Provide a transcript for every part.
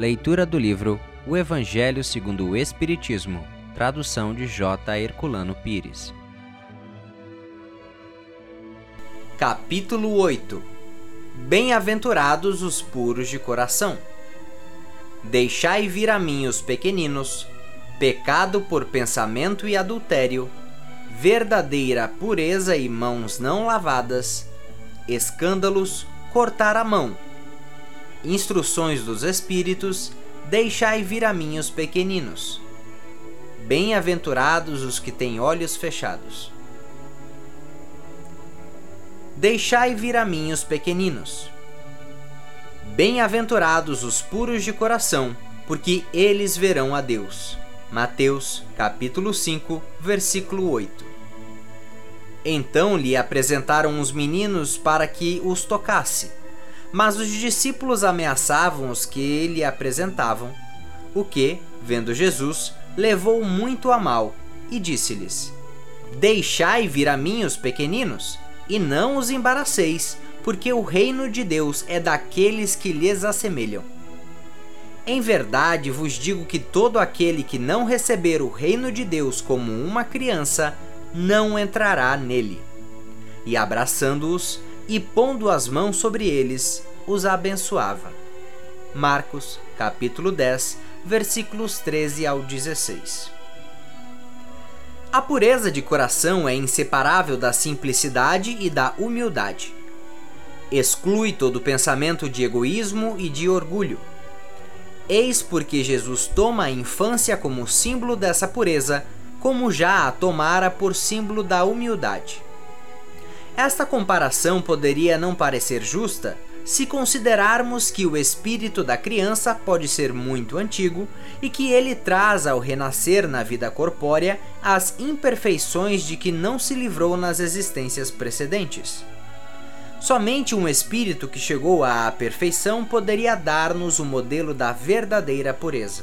Leitura do livro O Evangelho segundo o Espiritismo, tradução de J. Herculano Pires. Capítulo 8 Bem-aventurados os puros de coração. Deixai vir a mim os pequeninos, pecado por pensamento e adultério, verdadeira pureza e mãos não lavadas, escândalos, cortar a mão Instruções dos Espíritos, deixai vir a mim os pequeninos. Bem-aventurados os que têm olhos fechados. Deixai vir a mim os pequeninos. Bem-aventurados os puros de coração, porque eles verão a Deus. Mateus, capítulo 5, versículo 8. Então lhe apresentaram os meninos para que os tocasse mas os discípulos ameaçavam os que ele apresentavam, o que, vendo Jesus, levou muito a mal e disse-lhes: Deixai vir a mim os pequeninos, e não os embaraceis, porque o reino de Deus é daqueles que lhes assemelham. Em verdade vos digo que todo aquele que não receber o reino de Deus como uma criança, não entrará nele. E abraçando-os, e pondo as mãos sobre eles, os abençoava. Marcos, capítulo 10, versículos 13 ao 16. A pureza de coração é inseparável da simplicidade e da humildade. Exclui todo pensamento de egoísmo e de orgulho. Eis porque Jesus toma a infância como símbolo dessa pureza, como já a tomara por símbolo da humildade. Esta comparação poderia não parecer justa se considerarmos que o espírito da criança pode ser muito antigo e que ele traz ao renascer na vida corpórea as imperfeições de que não se livrou nas existências precedentes. Somente um espírito que chegou à perfeição poderia dar-nos o modelo da verdadeira pureza.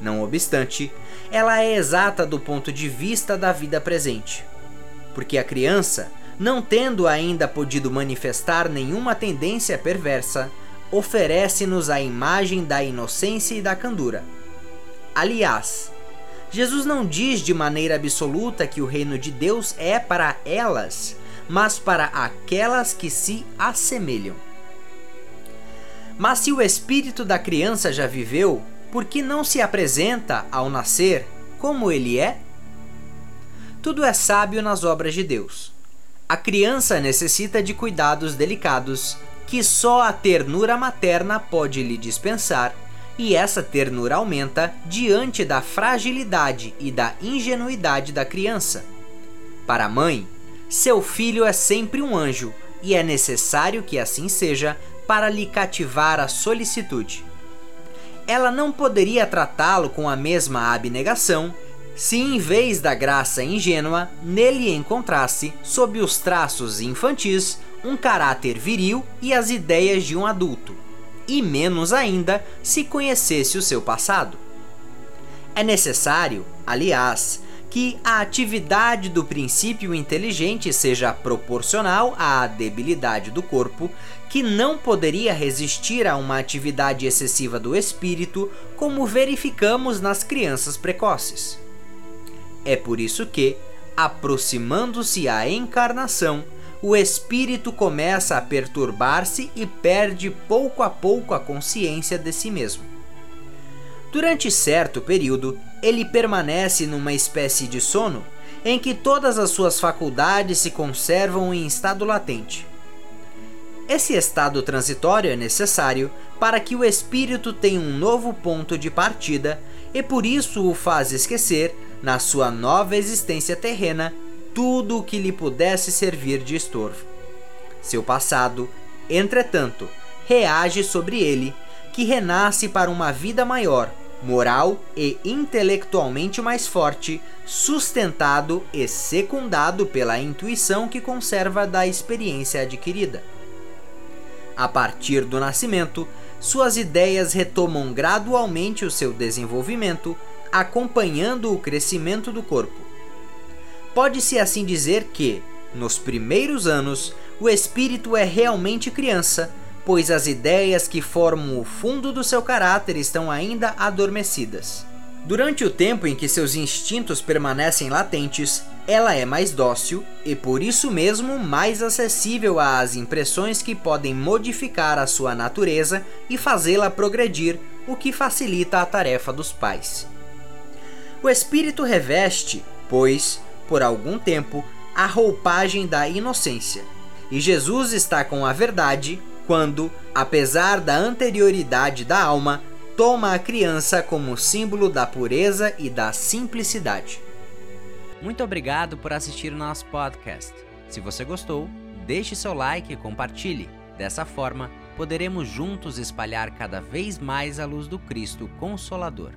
Não obstante, ela é exata do ponto de vista da vida presente, porque a criança não tendo ainda podido manifestar nenhuma tendência perversa, oferece-nos a imagem da inocência e da candura. Aliás, Jesus não diz de maneira absoluta que o reino de Deus é para elas, mas para aquelas que se assemelham. Mas se o espírito da criança já viveu, por que não se apresenta ao nascer como ele é? Tudo é sábio nas obras de Deus. A criança necessita de cuidados delicados que só a ternura materna pode lhe dispensar, e essa ternura aumenta diante da fragilidade e da ingenuidade da criança. Para a mãe, seu filho é sempre um anjo e é necessário que assim seja para lhe cativar a solicitude. Ela não poderia tratá-lo com a mesma abnegação se em vez da graça ingênua, nele encontrasse, sob os traços infantis, um caráter viril e as ideias de um adulto, e menos ainda se conhecesse o seu passado. É necessário, aliás, que a atividade do princípio inteligente seja proporcional à debilidade do corpo, que não poderia resistir a uma atividade excessiva do espírito, como verificamos nas crianças precoces. É por isso que, aproximando-se a encarnação, o espírito começa a perturbar-se e perde pouco a pouco a consciência de si mesmo. Durante certo período, ele permanece numa espécie de sono em que todas as suas faculdades se conservam em estado latente. Esse estado transitório é necessário para que o espírito tenha um novo ponto de partida e por isso o faz esquecer na sua nova existência terrena tudo o que lhe pudesse servir de estorvo. Seu passado, entretanto, reage sobre ele, que renasce para uma vida maior, moral e intelectualmente mais forte, sustentado e secundado pela intuição que conserva da experiência adquirida. A partir do nascimento, suas ideias retomam gradualmente o seu desenvolvimento acompanhando o crescimento do corpo. Pode-se assim dizer que, nos primeiros anos, o espírito é realmente criança, pois as ideias que formam o fundo do seu caráter estão ainda adormecidas. Durante o tempo em que seus instintos permanecem latentes, ela é mais dócil e por isso mesmo mais acessível às impressões que podem modificar a sua natureza e fazê-la progredir, o que facilita a tarefa dos pais. O espírito reveste, pois, por algum tempo, a roupagem da inocência. E Jesus está com a verdade quando, apesar da anterioridade da alma, toma a criança como símbolo da pureza e da simplicidade. Muito obrigado por assistir o nosso podcast. Se você gostou, deixe seu like e compartilhe. Dessa forma, poderemos juntos espalhar cada vez mais a luz do Cristo Consolador.